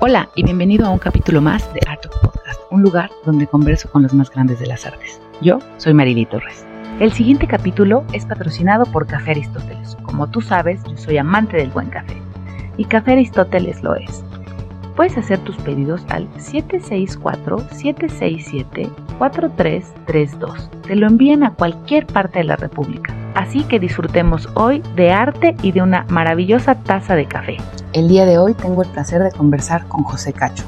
Hola y bienvenido a un capítulo más de Art of Podcast, un lugar donde converso con los más grandes de las artes. Yo soy Marily Torres. El siguiente capítulo es patrocinado por Café Aristóteles. Como tú sabes, yo soy amante del buen café. Y Café Aristóteles lo es. Puedes hacer tus pedidos al 764-767-4332. Te lo envían a cualquier parte de la República. Así que disfrutemos hoy de arte y de una maravillosa taza de café. El día de hoy tengo el placer de conversar con José Cacho.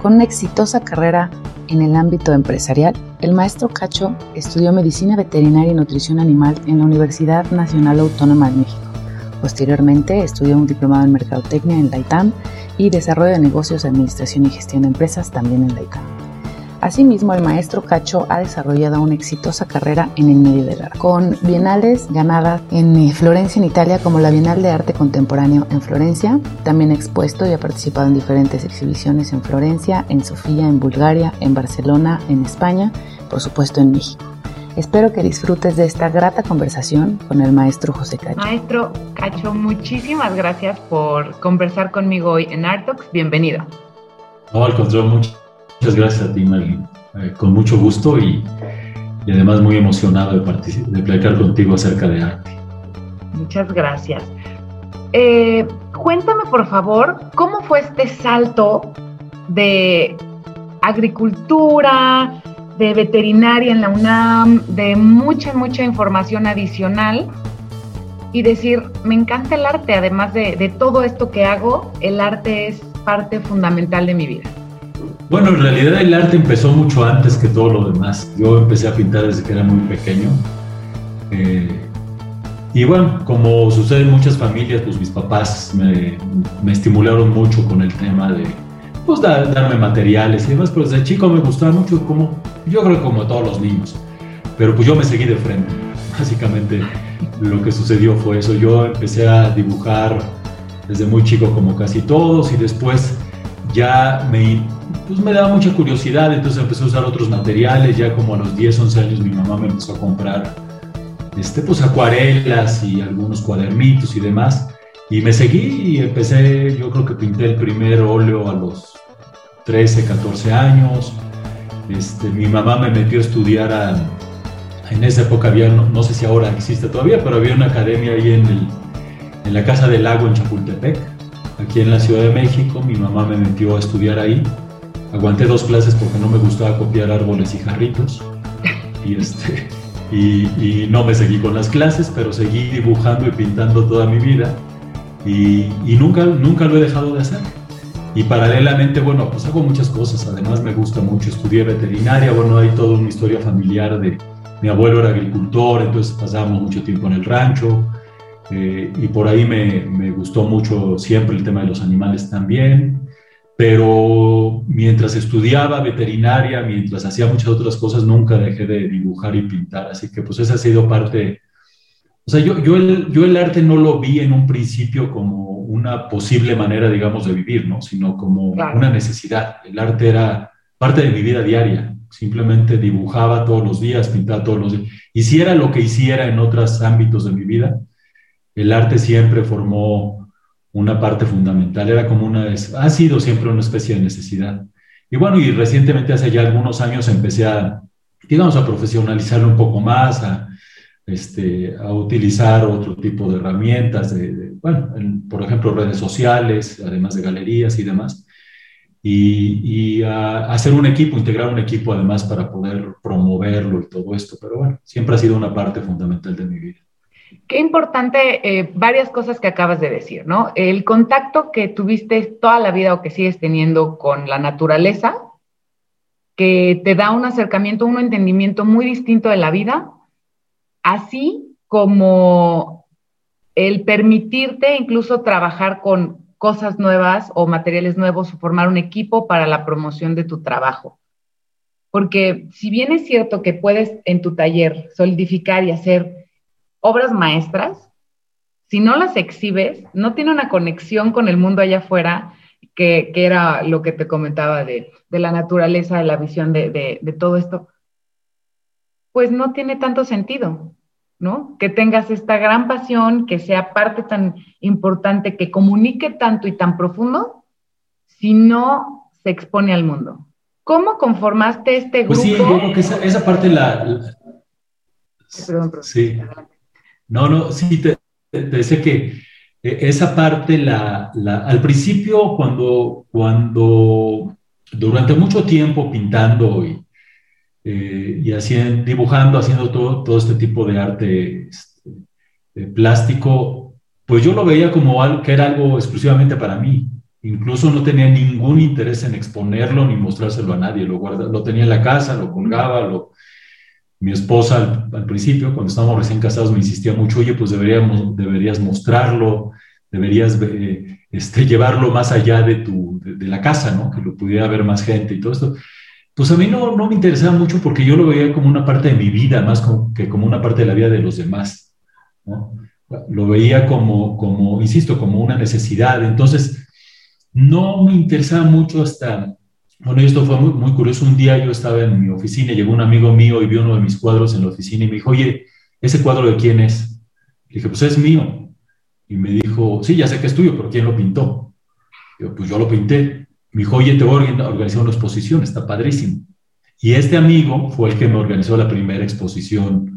Con una exitosa carrera en el ámbito empresarial, el maestro Cacho estudió medicina veterinaria y nutrición animal en la Universidad Nacional Autónoma de México. Posteriormente estudió un diplomado en mercadotecnia en la ITAM y desarrollo de negocios, administración y gestión de empresas también en la. Asimismo, el maestro Cacho ha desarrollado una exitosa carrera en el medio del arte, con bienales ganadas en eh, Florencia, en Italia, como la Bienal de Arte Contemporáneo en Florencia. También ha expuesto y ha participado en diferentes exhibiciones en Florencia, en Sofía, en Bulgaria, en Barcelona, en España, por supuesto en México. Espero que disfrutes de esta grata conversación con el maestro José Cacho. Maestro Cacho, muchísimas gracias por conversar conmigo hoy en Artox. Bienvenido. No, al contrario, muchas Muchas gracias a ti, Mari. Eh, con mucho gusto y, además muy emocionado de, de platicar contigo acerca de arte. Muchas gracias. Eh, cuéntame, por favor, cómo fue este salto de agricultura, de veterinaria en la UNAM, de mucha, mucha información adicional y decir, me encanta el arte, además de, de todo esto que hago, el arte es parte fundamental de mi vida. Bueno, en realidad el arte empezó mucho antes que todo lo demás. Yo empecé a pintar desde que era muy pequeño. Eh, y bueno, como sucede en muchas familias, pues mis papás me, estimularon mucho con el tema de pues, darme materiales y demás, pero desde chico me gustaba mucho, como yo creo como todos los niños. Pero pues yo me seguí de frente. Básicamente lo que sucedió fue eso. Yo empecé a dibujar desde muy chico como casi todos y después ya me pues me daba mucha curiosidad, entonces empecé a usar otros materiales, ya como a los 10, 11 años mi mamá me empezó a comprar este, pues acuarelas y algunos cuadernitos y demás, y me seguí y empecé, yo creo que pinté el primer óleo a los 13, 14 años, este, mi mamá me metió a estudiar a, en esa época había, no, sé si ahora existe todavía, pero había una academia ahí en, el, en la Casa del Lago en Chapultepec, aquí en la Ciudad de México, mi mamá me metió a estudiar ahí aguanté dos clases porque no me gustaba copiar árboles y jarritos. Y, este, y, no me seguí con las clases, pero seguí dibujando y pintando toda mi vida. Y, y, nunca, nunca lo he dejado de hacer. Y paralelamente, bueno, pues hago muchas cosas. Además me gusta mucho, estudié veterinaria. Bueno, hay toda una historia familiar de... Mi abuelo era agricultor, entonces pasábamos mucho tiempo en el rancho. Eh, y por ahí me, me, gustó mucho siempre el tema de los animales también pero mientras estudiaba veterinaria, mientras hacía muchas otras cosas, nunca dejé de dibujar y pintar. Así que pues esa ha sido parte, o sea, yo, yo, el, yo el arte no lo vi en un principio como una posible manera, digamos, de vivir, ¿no? Sino como una necesidad. El arte era parte de mi vida diaria. Simplemente dibujaba todos los días, pintaba todos los días. Hiciera lo que hiciera en otros ámbitos de mi vida, el arte siempre formó una parte fundamental, era como una, ha sido siempre una especie de necesidad. Y bueno, y recientemente, hace ya algunos años, empecé a, digamos, a profesionalizarlo un poco más, a, este, a utilizar otro tipo de herramientas, de, bueno, por ejemplo, redes sociales, además de galerías y demás, y, y a hacer un equipo, integrar un equipo además para poder promoverlo y todo esto, pero bueno, siempre ha sido una parte fundamental de mi vida. Qué importante eh, varias cosas que acabas de decir, ¿no? El contacto que tuviste toda la vida o que sigues teniendo con la naturaleza, que te da un acercamiento, un entendimiento muy distinto de la vida, así como el permitirte incluso trabajar con cosas nuevas o materiales nuevos o formar un equipo para la promoción de tu trabajo. Porque si bien es cierto que puedes en tu taller solidificar y hacer obras maestras, si no las exhibes, no tiene una conexión con el mundo allá afuera, que, era lo que te comentaba de, la naturaleza, de la visión de, de, todo esto, pues no tiene tanto sentido, ¿no? Que tengas esta gran pasión, que sea parte tan importante, que comunique tanto y tan profundo, si no se expone al mundo. ¿Cómo conformaste este grupo? Pues sí, yo creo que esa, parte la... Perdón, Sí. No, no, sí, te, decía que e, esa parte, la, al principio, cuando, cuando durante mucho tiempo pintando y, eh, y haciendo, dibujando, haciendo todo, todo este tipo de arte este, plástico, pues yo lo veía como algo, que era algo exclusivamente para mí. Incluso no tenía ningún interés en exponerlo ni mostrárselo a nadie. Lo, lo tenía en la casa, lo colgaba. Lo... Mi esposa al, principio, cuando estábamos recién casados, me insistía mucho, oye, pues deberíamos, deberías mostrarlo, deberías eh, este, llevarlo más allá de, tu, de, la casa, ¿no? Que lo pudiera ver más gente y todo esto. Pues a mí no, no me interesaba mucho porque yo lo veía como una parte de mi vida, más como, que como una parte de la vida de los demás. ¿no? Lo veía como, como, insisto, como una necesidad. Entonces, no me interesaba mucho hasta, bueno, esto fue muy, muy curioso, un día yo estaba en mi oficina, llegó un amigo mío y vio uno de mis cuadros en la oficina y me dijo, oye, ¿ese cuadro de quién es? Le dije, pues es mío. Y me dijo, sí, ya sé que es tuyo, pero ¿quién lo pintó? Yo, pues yo lo pinté. Me dijo, oye, te voy a organizar una exposición, está padrísimo. Y este amigo fue el que me organizó la primera exposición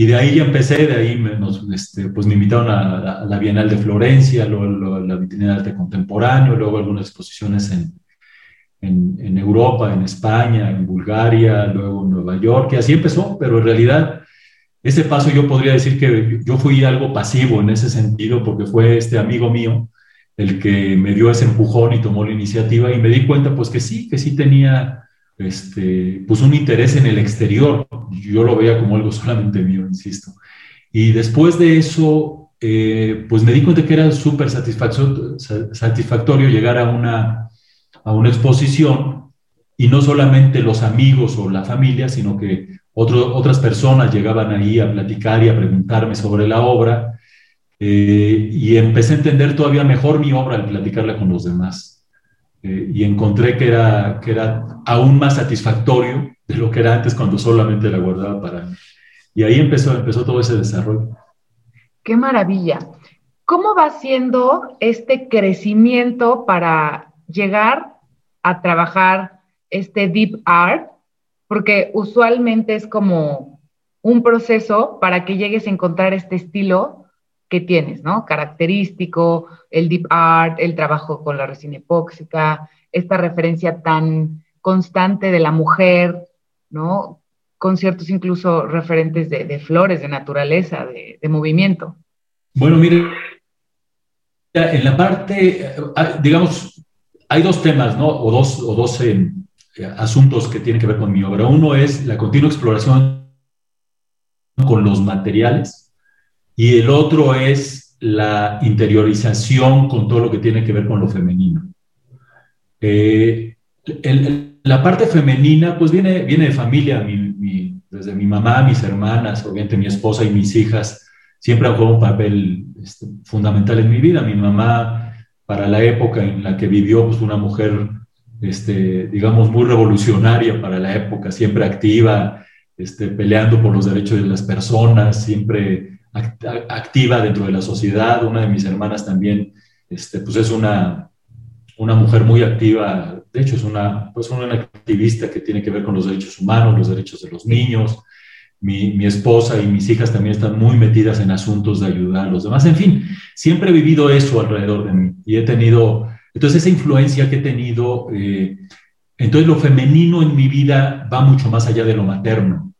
y de ahí ya empecé, de ahí me, este, pues me invitaron a, la Bienal de Florencia, luego, la Vitrina de Arte Contemporáneo, luego algunas exposiciones en, en, en, Europa, en España, en Bulgaria, luego en Nueva York, y así empezó, pero en realidad ese paso yo podría decir que yo fui algo pasivo en ese sentido, porque fue este amigo mío el que me dio ese empujón y tomó la iniciativa y me di cuenta pues que sí, que sí tenía este, pues un interés en el exterior. Yo lo veía como algo solamente mío, insisto. Y después de eso, eh, pues me di cuenta que era súper satisfactorio, llegar a una, a una exposición y no solamente los amigos o la familia, sino que otras personas llegaban ahí a platicar y a preguntarme sobre la obra. Eh, y empecé a entender todavía mejor mi obra al platicarla con los demás. Eh, y encontré que era, que era aún más satisfactorio de lo que era antes cuando solamente la guardaba para mí. Y ahí empezó, empezó todo ese desarrollo. Qué maravilla. ¿Cómo va siendo este crecimiento para llegar a trabajar este deep art? Porque usualmente es como un proceso para que llegues a encontrar este estilo que tienes, ¿no? Característico, el deep art, el trabajo con la resina epóxica, esta referencia tan constante de la mujer, ¿no? Con ciertos incluso referentes de, flores, de naturaleza, de, movimiento. Bueno, mire, en la parte, ah, digamos, hay dos temas, ¿no? O dos, o dos eh, asuntos que tienen que ver con mi obra. Uno es la continua exploración con los materiales, y el otro es la interiorización con todo lo que tiene que ver con lo femenino. Eh, la parte femenina, pues viene, viene de familia, desde mi mamá, mis hermanas, obviamente mi esposa y mis hijas, siempre han jugado un papel este, fundamental en mi vida. Mi mamá, para la época en la que vivió, pues una mujer, este, digamos, muy revolucionaria para la época, siempre activa, este, peleando por los derechos de las personas, siempre activa dentro de la sociedad. Una de mis hermanas también, este, pues es una, una mujer muy activa, de hecho es una, pues una activista que tiene que ver con los derechos humanos, los derechos de los niños. Mi, mi, esposa y mis hijas también están muy metidas en asuntos de ayudar a los demás. En fin, siempre he vivido eso alrededor de mí y he tenido, entonces esa influencia que he tenido, eh, entonces lo femenino en mi vida va mucho más allá de lo materno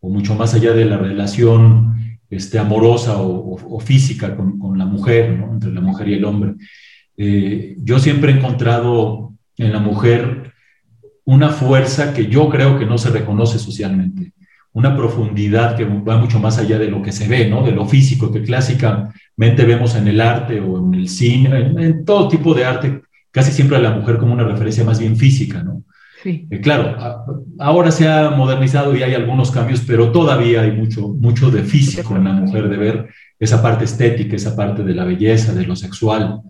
o mucho más allá de la relación este, amorosa o, física con, la mujer, entre la mujer y el hombre. Eh, yo siempre he encontrado en la mujer una fuerza que yo creo que no se reconoce socialmente, una profundidad que va mucho más allá de lo que se ve, ¿no? de lo físico que clásicamente vemos en el arte o en el cine, en, en todo tipo de arte, casi siempre a la mujer como una referencia más bien física, ¿no? Eh, claro, ahora se ha modernizado y hay algunos cambios, pero todavía hay mucho, mucho de físico en la mujer, de ver esa parte estética, esa parte de la belleza, de lo sexual,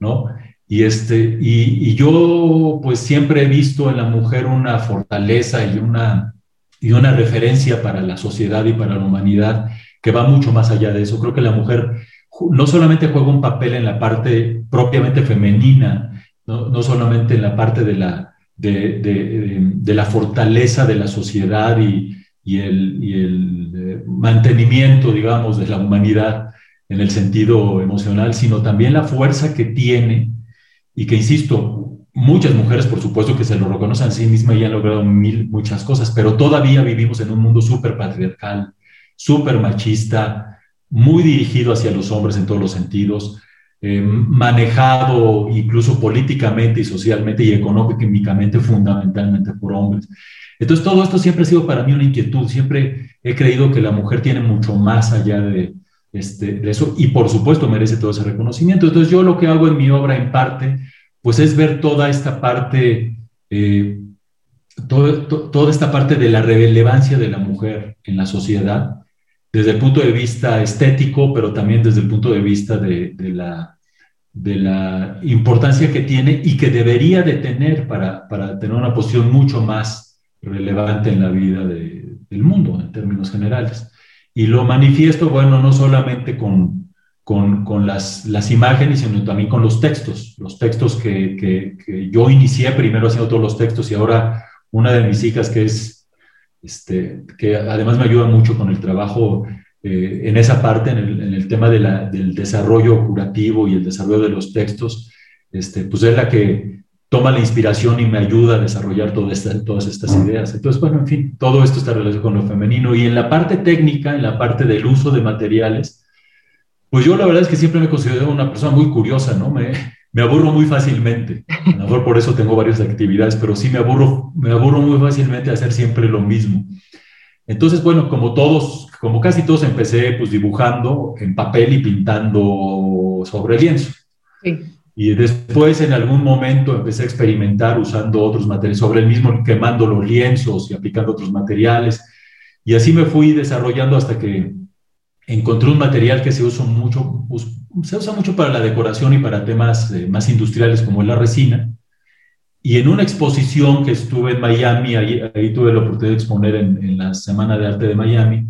¿no? Y, este, y, yo pues siempre he visto en la mujer una fortaleza y una, y una referencia para la sociedad y para la humanidad que va mucho más allá de eso. Creo que la mujer no solamente juega un papel en la parte propiamente femenina, no, solamente en la parte de la, de, la fortaleza de la sociedad y, el, eh, mantenimiento, digamos, de la humanidad en el sentido emocional, sino también la fuerza que tiene y que, insisto, muchas mujeres, por supuesto, que se lo reconocen a sí mismas y han logrado mil, muchas cosas, pero todavía vivimos en un mundo súper patriarcal, súper machista, muy dirigido hacia los hombres en todos los sentidos, eh, manejado incluso políticamente y socialmente y económicamente fundamentalmente por hombres. Entonces todo esto siempre ha sido para mí una inquietud, siempre he creído que la mujer tiene mucho más allá de, este, de eso y por supuesto merece todo ese reconocimiento. Entonces yo lo que hago en mi obra en parte, pues es ver toda esta parte, eh, toda esta parte de la relevancia de la mujer en la sociedad desde el punto de vista estético, pero también desde el punto de vista de, la, importancia que tiene y que debería de tener para tener una posición mucho más relevante en la vida del mundo en términos generales. Y lo manifiesto, bueno, no solamente con, con, con las, las, imágenes, sino también con los textos, los textos que, que, que yo inicié primero haciendo todos los textos y ahora una de mis hijas que es este, que además me ayuda mucho con el trabajo eh, en esa parte, en el, tema del desarrollo curativo y el desarrollo de los textos, este, pues es la que toma la inspiración y me ayuda a desarrollar todas estas ideas. Entonces, bueno, en fin, todo esto está relacionado con lo femenino. Y en la parte técnica, en la parte del uso de materiales, pues yo la verdad es que siempre me considero una persona muy curiosa, ¿no? Me, me aburro muy fácilmente. A lo mejor por eso tengo varias actividades, pero sí me aburro, me aburro muy fácilmente a hacer siempre lo mismo. Entonces, bueno, como todos, como casi todos empecé pues dibujando en papel y pintando sobre lienzo. Sí. Y después en algún momento empecé a experimentar usando otros materiales sobre el mismo, quemando los lienzos y aplicando otros materiales. Y así me fui desarrollando hasta que encontré un material que se usa mucho, se usa mucho para la decoración y para temas eh, más industriales como la resina. Y en una exposición que estuve en Miami, ahí, tuve la oportunidad de exponer en, la Semana de Arte de Miami,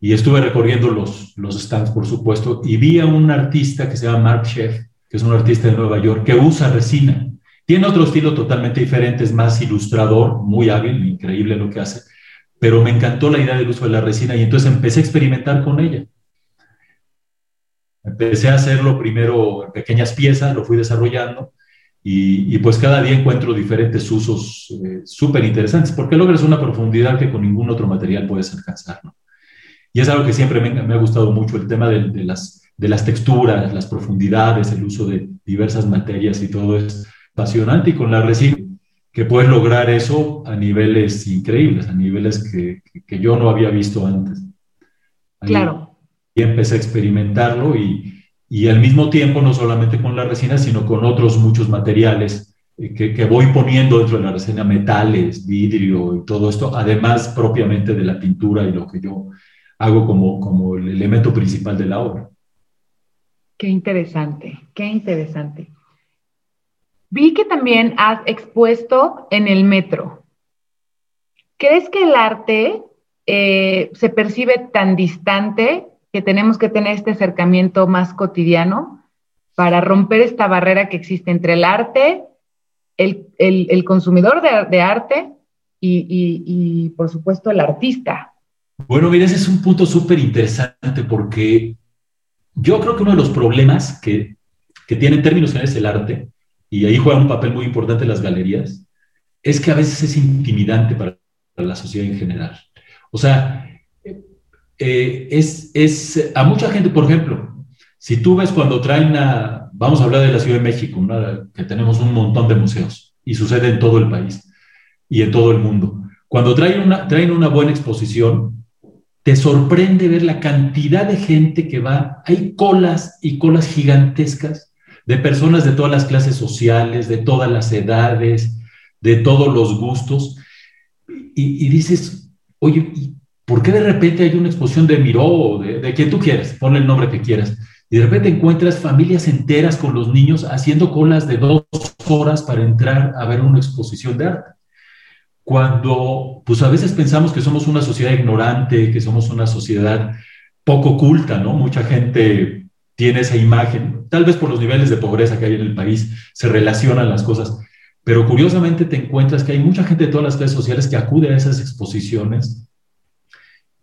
y estuve recorriendo los, los stands, por supuesto, y vi a un artista que se llama Mark Sheff, que es un artista de Nueva York, que usa resina. Tiene otro estilo totalmente diferente, es más ilustrador, muy hábil, increíble lo que hace, pero me encantó la idea del uso de la resina y entonces empecé a experimentar con ella. Empecé a hacerlo primero en pequeñas piezas, lo fui desarrollando y, pues cada día encuentro diferentes usos eh, súper interesantes porque logras una profundidad que con ningún otro material puedes alcanzar. Y es algo que siempre me, ha gustado mucho, el tema de, las, de las texturas, las profundidades, el uso de diversas materias y todo es apasionante y con la resina que puedes lograr eso a niveles increíbles, a niveles que, que yo no había visto antes. claro y empecé a experimentarlo y, y, al mismo tiempo no solamente con la resina, sino con otros muchos materiales eh, que, que, voy poniendo dentro de la resina, metales, vidrio y todo esto, además propiamente de la pintura y lo que yo hago como, como el elemento principal de la obra. Qué interesante, qué interesante. Vi que también has expuesto en el metro. ¿Crees que el arte eh, se percibe tan distante que tenemos que tener este acercamiento más cotidiano para romper esta barrera que existe entre el arte, el, consumidor de, arte y, por supuesto, el artista. Bueno, mira, ese es un punto súper interesante porque yo creo que uno de los problemas que, que tiene en términos generales el arte, y ahí juega un papel muy importante las galerías, es que a veces es intimidante para la sociedad en general. O sea, eh, es, es, a mucha gente, por ejemplo, si tú ves cuando traen a, vamos a hablar de la Ciudad de México, que tenemos un montón de museos y sucede en todo el país y en todo el mundo. Cuando traen una, traen una buena exposición, te sorprende ver la cantidad de gente que va. Hay colas y colas gigantescas de personas de todas las clases sociales, de todas las edades, de todos los gustos. Y, y dices, oye, ¿Por qué de repente hay una exposición de Miró o de, quien tú quieras? Ponle el nombre que quieras. Y de repente encuentras familias enteras con los niños haciendo colas de dos horas para entrar a ver una exposición de arte. Cuando, pues a veces pensamos que somos una sociedad ignorante, que somos una sociedad poco culta, ¿no? Mucha gente tiene esa imagen, tal vez por los niveles de pobreza que hay en el país, se relacionan las cosas, pero curiosamente te encuentras que hay mucha gente de todas las redes sociales que acude a esas exposiciones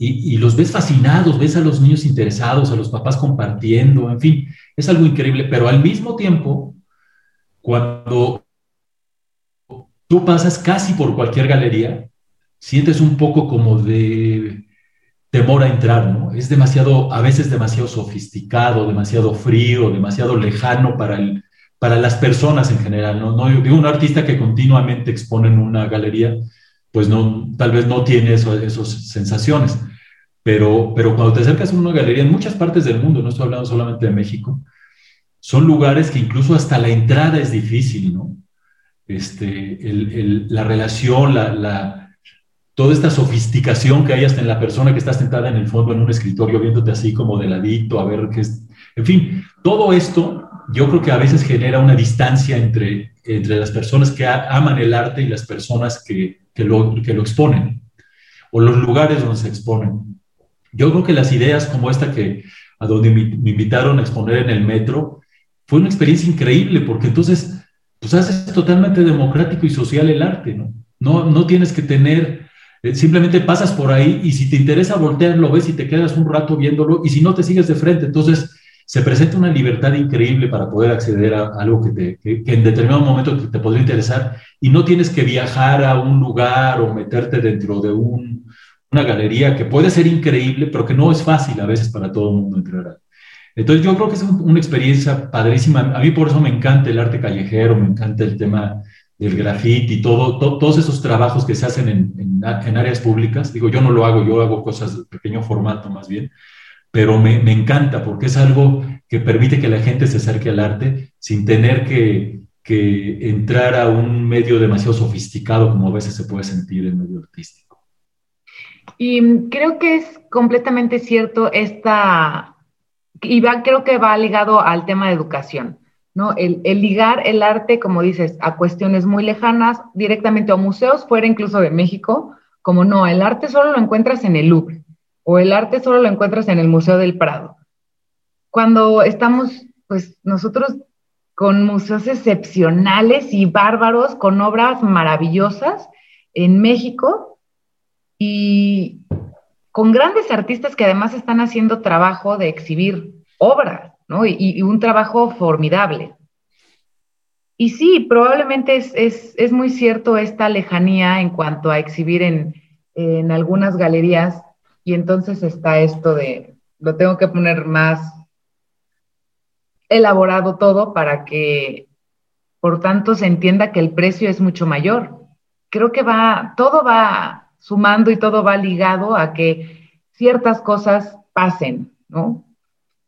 y, los ves fascinados, ves a los niños interesados, a los papás compartiendo, en fin, es algo increíble, pero al mismo tiempo, cuando tú pasas casi por cualquier galería, sientes un poco como de temor a entrar, ¿no? Es demasiado, a veces demasiado sofisticado, demasiado frío, demasiado lejano para, el, para las personas en general, ¿no? no digo, un artista que continuamente expone en una galería, pues no, tal vez no tiene esas sensaciones. Pero, pero cuando te acercas a una galería en muchas partes del mundo, no estoy hablando solamente de México, son lugares que incluso hasta la entrada es difícil, ¿no? Este, la relación, la, la, toda esta sofisticación que hay hasta en la persona que está sentada en el fondo en un escritorio viéndote así como de ladito, a ver qué es. En fin, todo esto yo creo que a veces genera una distancia entre, entre las personas que aman el arte y las personas que, que, lo, que lo exponen, o los lugares donde se exponen. Yo creo que las ideas como esta que a donde me, invitaron a exponer en el metro, fue una experiencia increíble, porque entonces, pues haces totalmente democrático y social el arte, ¿no? No, no tienes que tener, simplemente pasas por ahí y si te interesa voltear, lo ves y te quedas un rato viéndolo, y si no, te sigues de frente. Entonces, se presenta una libertad increíble para poder acceder a algo que, te, que, en determinado momento te, te podría interesar y no tienes que viajar a un lugar o meterte dentro de un, una galería que puede ser increíble, pero que no es fácil a veces para todo el mundo entrar. Entonces yo creo que es una experiencia padrísima. A mí por eso me encanta el arte callejero, me encanta el tema del graffiti, todo, todos esos trabajos que se hacen en, en, áreas públicas. Digo, yo no lo hago, yo hago cosas de pequeño formato más bien, pero me, me, encanta porque es algo que permite que la gente se acerque al arte sin tener que, que entrar a un medio demasiado sofisticado como a veces se puede sentir en medio artístico. Y creo que es completamente cierto esta, y va, creo que va ligado al tema de educación, ¿no? El, el, ligar el arte, como dices, a cuestiones muy lejanas, directamente a museos, fuera incluso de México, como no, el arte solo lo encuentras en el Louvre, o el arte solo lo encuentras en el Museo del Prado. Cuando estamos, pues nosotros con museos excepcionales y bárbaros, con obras maravillosas en México, y con grandes artistas que además están haciendo trabajo de exhibir obras, ¿no? Y, un trabajo formidable. Y sí, probablemente es, muy cierto esta lejanía en cuanto a exhibir en, en algunas galerías y entonces está esto de, lo tengo que poner más elaborado todo para que, por tanto, se entienda que el precio es mucho mayor. Creo que va, todo va sumando y todo va ligado a que ciertas cosas pasen, ¿no?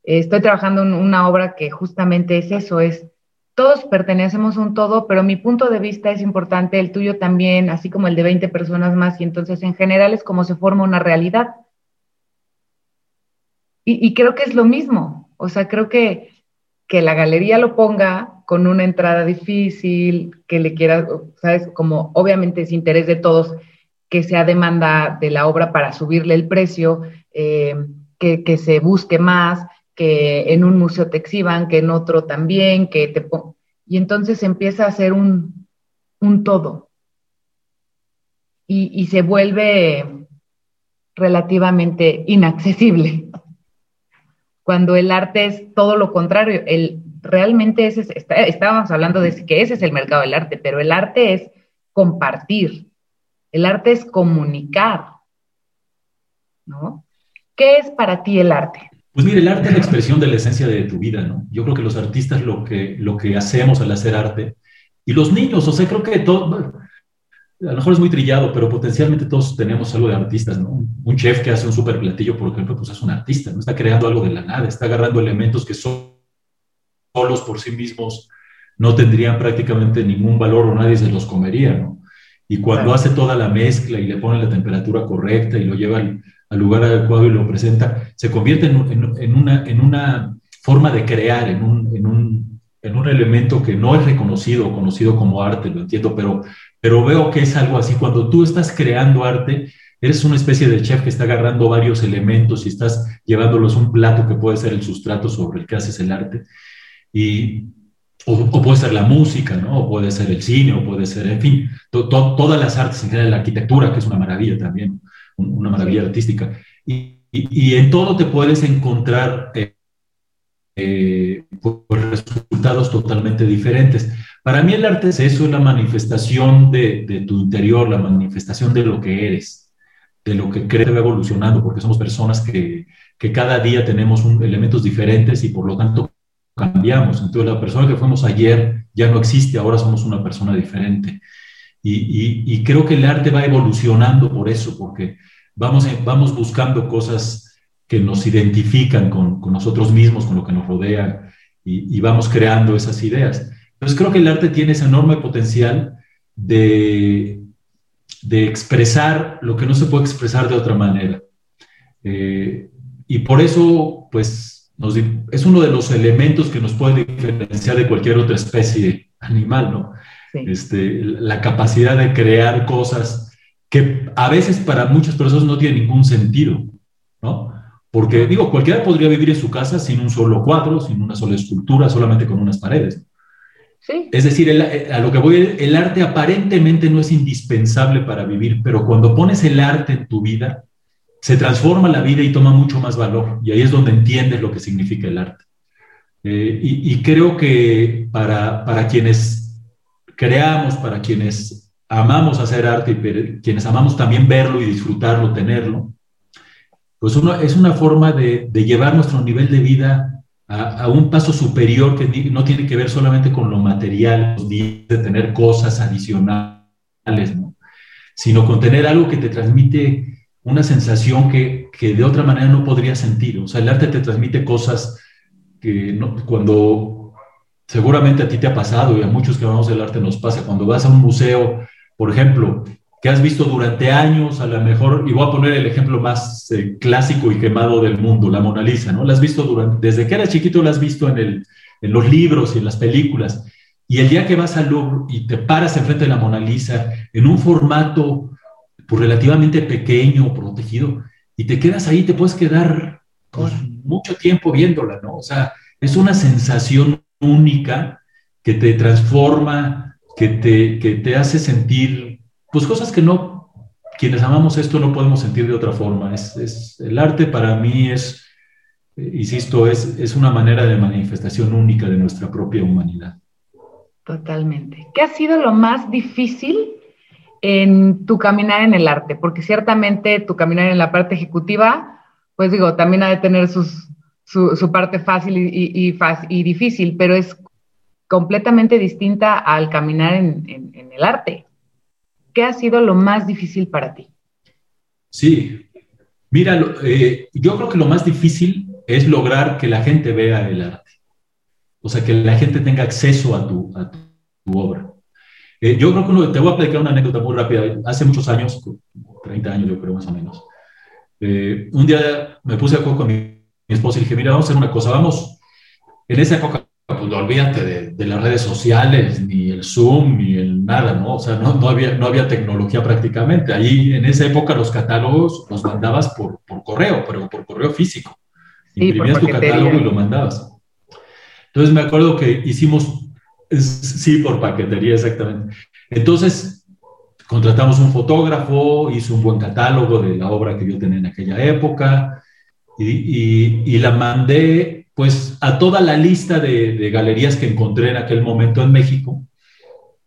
Estoy trabajando en una obra que justamente es eso, es todos pertenecemos a un todo, pero mi punto de vista es importante, el tuyo también, así como el de 20 personas más, y entonces en general es como se forma una realidad. Y, creo que es lo mismo, o sea, creo que, que la galería lo ponga con una entrada difícil, que le quiera, ¿sabes? Como obviamente es interés de todos que sea demanda de la obra para subirle el precio, eh, que, se busque más, que en un museo te exhiban, que en otro también, que te y entonces empieza a ser un, todo. Y, se vuelve relativamente inaccesible. Cuando el arte es todo lo contrario, el, realmente ese estábamos hablando de que ese es el mercado del arte, pero el arte es compartir, el arte es comunicar, ¿no? ¿Qué es para ti el arte? Pues mire, el arte es la expresión de la esencia de tu vida, ¿no? Yo creo que los artistas lo que, lo que hacemos al hacer arte, y los niños, o sea, creo que todo, a lo mejor es muy trillado, pero potencialmente todos tenemos algo de artistas, ¿no? Un chef que hace un super platillo, por ejemplo, pues es un artista, ¿no? Está creando algo de la nada, está agarrando elementos que son solos por sí mismos no tendrían prácticamente ningún valor o nadie se los comería, ¿no? Y cuando hace toda la mezcla y le pone la temperatura correcta y lo lleva al, lugar adecuado y lo presenta, se convierte en, una, en una forma de crear, en un, en, un, en un elemento que no es reconocido o conocido como arte, lo entiendo, pero, pero veo que es algo así. Cuando tú estás creando arte, Eres una especie de chef que está agarrando varios elementos y estás llevándolos a un plato que puede ser el sustrato sobre el que haces el arte. Y, o, puede ser la música, ¿no? O puede ser el cine, o puede ser, en fin, todas las artes en general, la arquitectura, que es una maravilla también, una maravilla artística. Y, y, en todo te puedes encontrar eh, eh, pues, resultados totalmente diferentes. Para mí el arte es eso, es la manifestación de, de, tu interior, la manifestación de lo que eres, de lo que crees que va evolucionando, porque somos personas que, que cada día tenemos elementos diferentes y por lo tanto cambiamos. Entonces la persona que fuimos ayer ya no existe, ahora somos una persona diferente. Y, y, y creo que el arte va evolucionando por eso, porque vamos, vamos buscando cosas que nos identifican con, con nosotros mismos, con lo que nos rodea, y, y, vamos creando esas ideas. Entonces creo que el arte tiene ese enorme potencial de, de expresar lo que no se puede expresar de otra manera. Eh, y por eso, pues, nos, es uno de los elementos que nos puede diferenciar de cualquier otra especie animal, ¿no? Este, la capacidad de crear cosas que a veces para muchas personas no tiene ningún sentido, ¿no? Porque digo, cualquiera podría vivir en su casa sin un solo cuadro, sin una sola escultura, solamente con unas paredes. Sí. Es decir, a lo que voy, el arte aparentemente no es indispensable para vivir, pero cuando pones el arte en tu vida, se transforma la vida y toma mucho más valor. Y ahí es donde entiendes lo que significa el arte. Eh, y, y, creo que para, para quienes creamos, para quienes amamos hacer arte y quienes amamos también verlo y disfrutarlo, tenerlo, pues uno, es una forma de, llevar nuestro nivel de vida a, un paso superior que no tiene que ver solamente con lo material, de tener cosas adicionales, sino con tener algo que te transmite una sensación que, que, de otra manera no podría sentir. O sea, el arte te transmite cosas que cuando seguramente a ti te ha pasado y a muchos que vamos del arte nos pasa, cuando vas a un museo por ejemplo, que has visto durante años, a lo mejor, y voy a poner el ejemplo más eh, clásico y quemado del mundo, la Mona Lisa, ¿no? La has visto durante, desde que eras chiquito, la has visto en, el, en los libros y en las películas. Y el día que vas al Louvre y te paras enfrente de la Mona Lisa en un formato pues, relativamente pequeño, protegido, y te quedas ahí, te puedes quedar pues, mucho tiempo viéndola, ¿no? O sea, es una sensación única que te transforma que te, que te hace sentir, pues cosas que no, quienes amamos esto no podemos sentir de otra forma. Es, es el arte para mí es, insisto, es, es una manera de manifestación única de nuestra propia humanidad. Totalmente. ¿Qué ha sido lo más difícil en tu caminar en el arte? Porque ciertamente tu caminar en la parte ejecutiva, pues digo, también ha de tener sus, su, su parte fácil y, y, y, y, difícil, pero es completamente distinta al caminar en, el arte. ¿Qué ha sido lo más difícil para ti? Sí, mira, eh, yo creo que lo más difícil es lograr que la gente vea el arte. O sea, que la gente tenga acceso a tu, obra. Eh, yo creo que te voy a platicar una anécdota muy rápida. Hace muchos años, 30 años yo creo más o menos, eh, un día me puse a acuerdo con mi, mi esposa y dije, mira, vamos a hacer una cosa, vamos, en esa época pues olvídate de, las redes sociales, ni el Zoom, ni el nada, ¿no? O sea, no, no, había, no había tecnología prácticamente. Ahí en esa época los catálogos los mandabas por, por correo, pero por correo físico. Imprimías tu catálogo y lo mandabas. Entonces me acuerdo que hicimos, sí, por paquetería, exactamente. Entonces contratamos un fotógrafo, hizo un buen catálogo de la obra que yo tenía en aquella época y, y, y la mandé pues a toda la lista de, galerías que encontré en aquel momento en México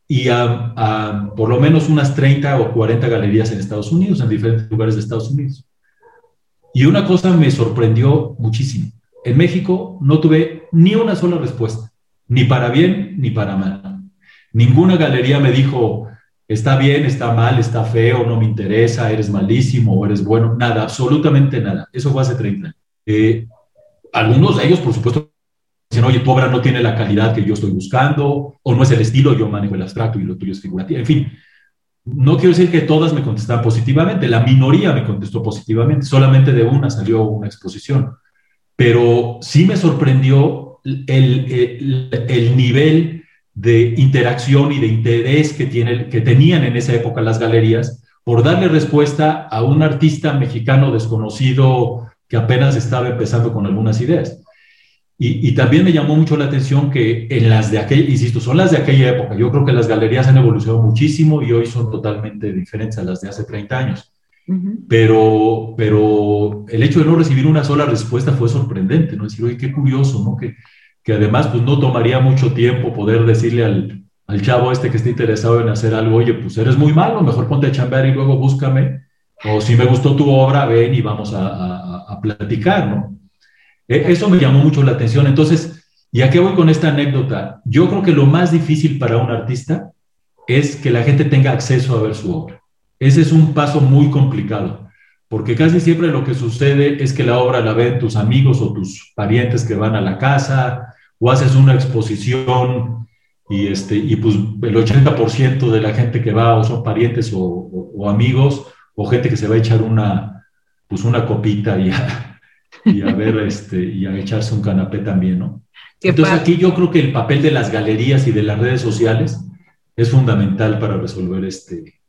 y a, por lo menos unas 30 o 40 galerías en Estados Unidos, en diferentes lugares de Estados Unidos. Y una cosa me sorprendió muchísimo. En México no tuve ni una sola respuesta, ni para bien ni para mal. Ninguna galería me dijo, está bien, está mal, está feo, no me interesa, eres malísimo eres bueno, nada, absolutamente nada. Eso fue hace 30 años. Eh, algunos de ellos, por supuesto, dicen, oye, tu obra no tiene la calidad que yo estoy buscando, o no es el estilo, yo manejo el abstracto y lo tuyo es figurativo. En fin, no quiero decir que todas me contestaran positivamente, la minoría me contestó positivamente, solamente de una salió una exposición, pero sí me sorprendió el, el, el nivel de interacción y de interés que, tiene, que tenían en esa época las galerías por darle respuesta a un artista mexicano desconocido que apenas estaba empezando con algunas ideas. Y, también me llamó mucho la atención que en las de aquella, insisto, son las de aquella época. Yo creo que las galerías han evolucionado muchísimo y hoy son totalmente diferentes a las de hace 30 años. pero, pero el hecho de no recibir una sola respuesta fue sorprendente, ¿no? Decir, oye, qué curioso, ¿no? Que, que además pues no tomaría mucho tiempo poder decirle al, al chavo este que esté interesado en hacer algo, oye, pues eres muy malo, mejor ponte a chambear y luego búscame, o si me gustó tu obra, ven y vamos a, a, platicar, ¿no? E, eso me llamó mucho la atención. Entonces, ¿y a qué voy con esta anécdota? Yo creo que lo más difícil para un artista es que la gente tenga acceso a ver su obra. Ese es un paso muy complicado, porque casi siempre lo que sucede es que la obra la ven tus amigos o tus parientes que van a la casa, o haces una exposición y, este, y pues el 80% de la gente que va o son parientes o, amigos o gente que se va a echar una, pues una copita y a, y a ver, este, y a echarse un canapé también, ¿no? Entonces aquí yo creo que el papel de las galerías y de las redes sociales es fundamental para resolver este,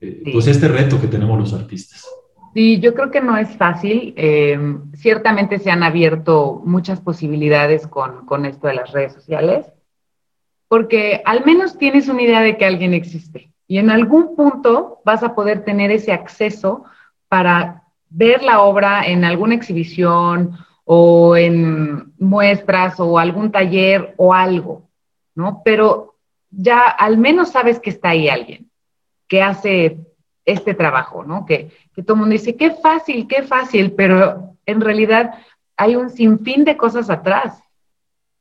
eh, pues este reto que tenemos los artistas. Sí, yo creo que no es fácil. Eh, ciertamente se han abierto muchas posibilidades con, con esto de las redes sociales porque al menos tienes una idea de que alguien existe y en algún punto vas a poder tener ese acceso para ver la obra en alguna exhibición o en muestras o algún taller o algo, ¿no? Pero ya al menos sabes que está ahí alguien que hace este trabajo, ¿no? Que, todo el mundo dice, qué fácil, qué fácil, pero en realidad hay un sinfín de cosas atrás,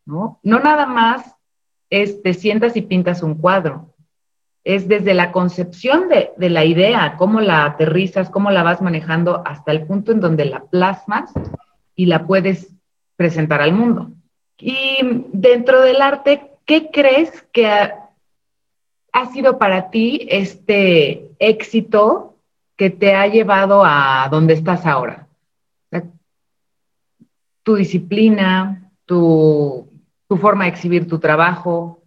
¿no? No nada más es sientas y pintas un cuadro. Es desde la concepción de, la idea, cómo la aterrizas, cómo la vas manejando hasta el punto en donde la plasmas y la puedes presentar al mundo. Y dentro del arte, ¿qué crees que ha, ha sido para ti este éxito que te ha llevado a donde estás ahora? Tu disciplina, tu tu forma de exhibir tu trabajo?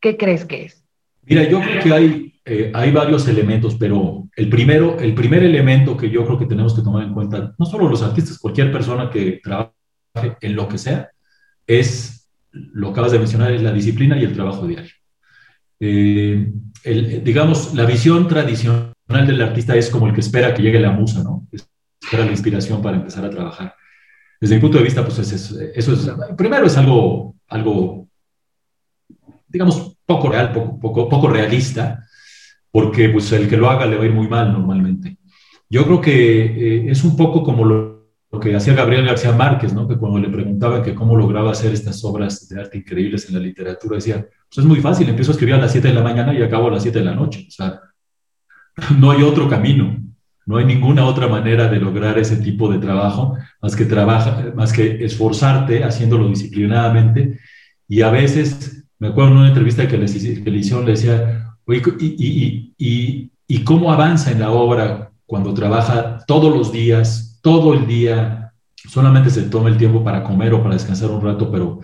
¿Qué crees que es? Mira, yo creo que hay, eh, hay varios elementos, pero el, primero, el primer elemento que yo creo que tenemos que tomar en cuenta, no solo los artistas, cualquier persona que trabaje en lo que sea, es, lo que acabas de mencionar, es la disciplina y el trabajo diario. Eh, digamos, la visión tradicional del artista es como el que espera que llegue la musa, ¿no? Espera la inspiración para empezar a trabajar. Desde mi punto de vista, pues eso es, primero es algo, algo, digamos, poco real, poco, poco, poco realista, porque pues el que lo haga le va a ir muy mal normalmente. Yo creo que eh, es un poco como lo, que hacía Gabriel García Márquez, ¿no? Que cuando le preguntaban que cómo lograba hacer estas obras de arte increíbles en la literatura, decía, pues es muy fácil, empiezo a escribir a las 7 de la mañana y acabo a las 7 de la noche. O sea, no hay otro camino. No hay ninguna otra manera de lograr ese tipo de trabajo más que, trabaja, más que esforzarte haciéndolo disciplinadamente. Y a veces, me acuerdo en una entrevista que le, que le hicieron, le decía, y, y, y, cómo avanza en la obra cuando trabaja todos los días, todo el día, solamente se toma el tiempo para comer o para descansar un rato, pero...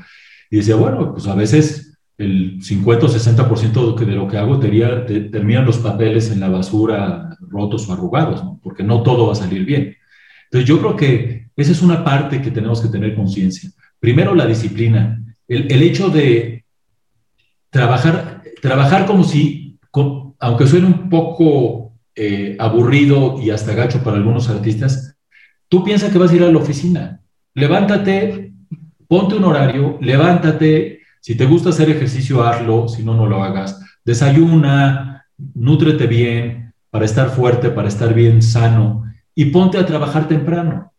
Y decía, bueno, pues a veces el 50 o 60% de lo que hago terminan los papeles en la basura rotos o arrugados, porque no todo va a salir bien. Entonces yo creo que esa es una parte que tenemos que tener conciencia. Primero la disciplina, el, el, hecho de trabajar, trabajar como si, aunque suene un poco eh, aburrido y hasta gacho para algunos artistas, tú piensas que vas a ir a la oficina, levántate, ponte un horario, levántate, si te gusta hacer ejercicio, hazlo, si no, no lo hagas. Desayuna, nútrete bien para estar fuerte, para estar bien sano y ponte a trabajar temprano.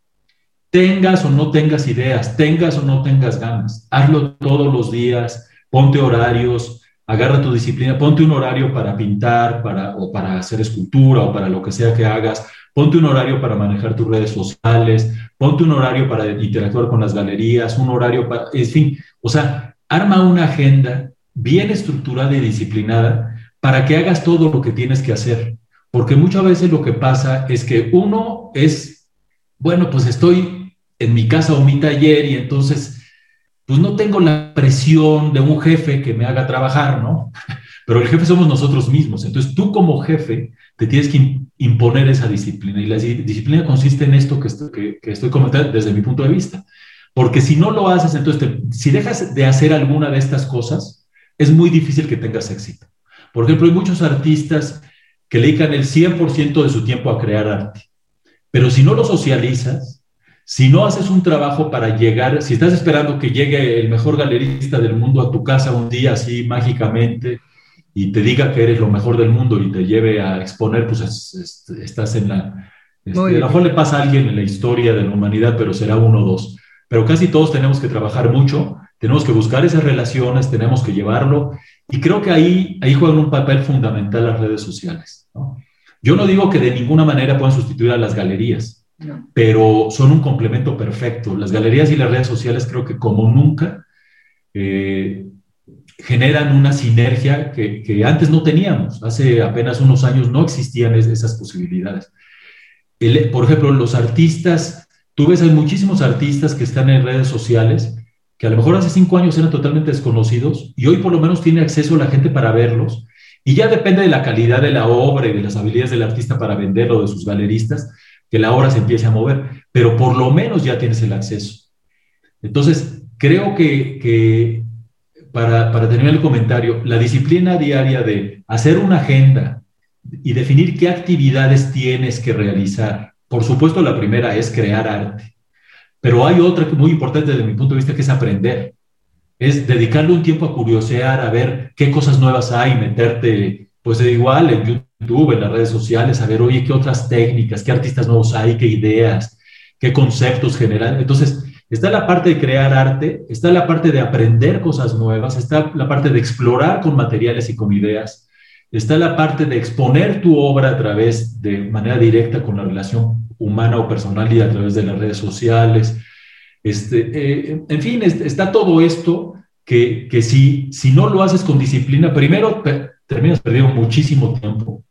Tengas o no tengas ideas, tengas o no tengas ganas, hazlo todos los días, ponte horarios, agarra tu disciplina, ponte un horario para pintar, para, o para hacer escultura o para lo que sea que hagas, ponte un horario para manejar tus redes sociales, ponte un horario para interactuar con las galerías, un horario para, en fin, o sea, arma una agenda bien estructurada y disciplinada para que hagas todo lo que tienes que hacer. Porque muchas veces lo que pasa es que uno es, bueno, pues estoy en mi casa o mi taller y entonces, pues no tengo la presión de un jefe que me haga trabajar, ¿no? pero el jefe somos nosotros mismos. Entonces tú como jefe te tienes que imponer esa disciplina y la disciplina consiste en esto que estoy, comentando desde mi punto de vista. Porque si no lo haces, entonces si dejas de hacer alguna de estas cosas, es muy difícil que tengas éxito. Por ejemplo, hay muchos artistas que dedican el 100% de su tiempo a crear arte, pero si no lo socializas, si no haces un trabajo para llegar, si estás esperando que llegue el mejor galerista del mundo a tu casa un día así mágicamente y te diga que eres lo mejor del mundo y te lleve a exponer, pues estás en la... Este, a lo mejor le pasa a alguien en la historia de la humanidad, pero será uno o dos. Pero casi todos tenemos que trabajar mucho, tenemos que buscar esas relaciones, tenemos que llevarlo. Y creo que ahí, ahí juegan un papel fundamental las redes sociales. Yo no digo que de ninguna manera puedan sustituir a las galerías pero son un complemento perfecto. Las galerías y las redes sociales creo que como nunca eh, generan una sinergia que, antes no teníamos. Hace apenas unos años no existían esas posibilidades. por ejemplo, los artistas, tú ves, hay muchísimos artistas que están en redes sociales que a lo mejor hace cinco años eran totalmente desconocidos y hoy por lo menos tiene acceso la gente para verlos. Y ya depende de la calidad de la obra y de las habilidades del artista para venderlo, de sus galeristas, que la obra se empiece a mover, pero por lo menos ya tienes el acceso. Entonces, creo que, para, para terminar el comentario, la disciplina diaria de hacer una agenda y definir qué actividades tienes que realizar. Por supuesto, la primera es crear arte, pero hay otra muy importante desde mi punto de vista que es aprender. Es dedicarle un tiempo a curiosear, a ver qué cosas nuevas hay, meterte, pues igual en YouTube, en las redes sociales, a ver, oye, qué otras técnicas, qué artistas nuevos hay, qué ideas, qué conceptos generan. Entonces, está la parte de crear arte, está la parte de aprender cosas nuevas, está la parte de explorar con materiales y con ideas, está la parte de exponer tu obra a través de manera directa con la relación humana o personal y a través de las redes sociales. Este, eh, en fin, está todo esto que, que si, si no lo haces con disciplina, primero terminas perdiendo muchísimo tiempo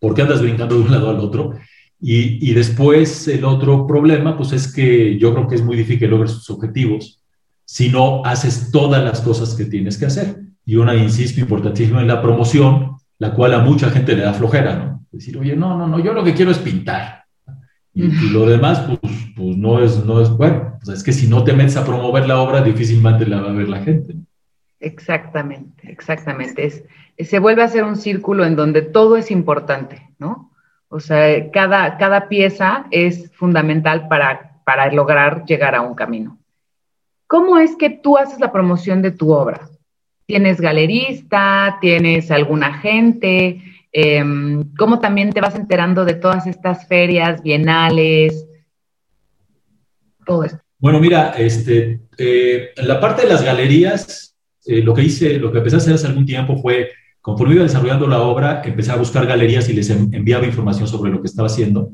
porque andas brincando de un lado al otro. Y, y, después el otro problema, pues es que yo creo que es muy difícil que logres tus objetivos si no haces todas las cosas que tienes que hacer. Y una, insisto, importantísima en la promoción, la cual a mucha gente le da flojera, ¿no? Decir, oye, no, no, no, yo lo que quiero es pintar. Y, lo demás, pues, pues, no es, no es, bueno, pues es que si no te metes a promover la obra, difícilmente la va a ver la gente. Exactamente, exactamente. Es, se vuelve a ser un círculo en donde todo es importante, ¿no? O sea, cada, cada pieza es fundamental para, para lograr llegar a un camino. ¿Cómo es que tú haces la promoción de tu obra? ¿Tienes galerista? ¿Tienes algún agente? Em, ¿Cómo también te vas enterando de todas estas ferias, bienales? Todo esto. Bueno, mira, este, eh, la parte de las galerías, eh, lo que hice, lo que empecé a hacer hace algún tiempo fue Conforme iba desarrollando la obra, empecé a buscar galerías y les enviaba información sobre lo que estaba haciendo.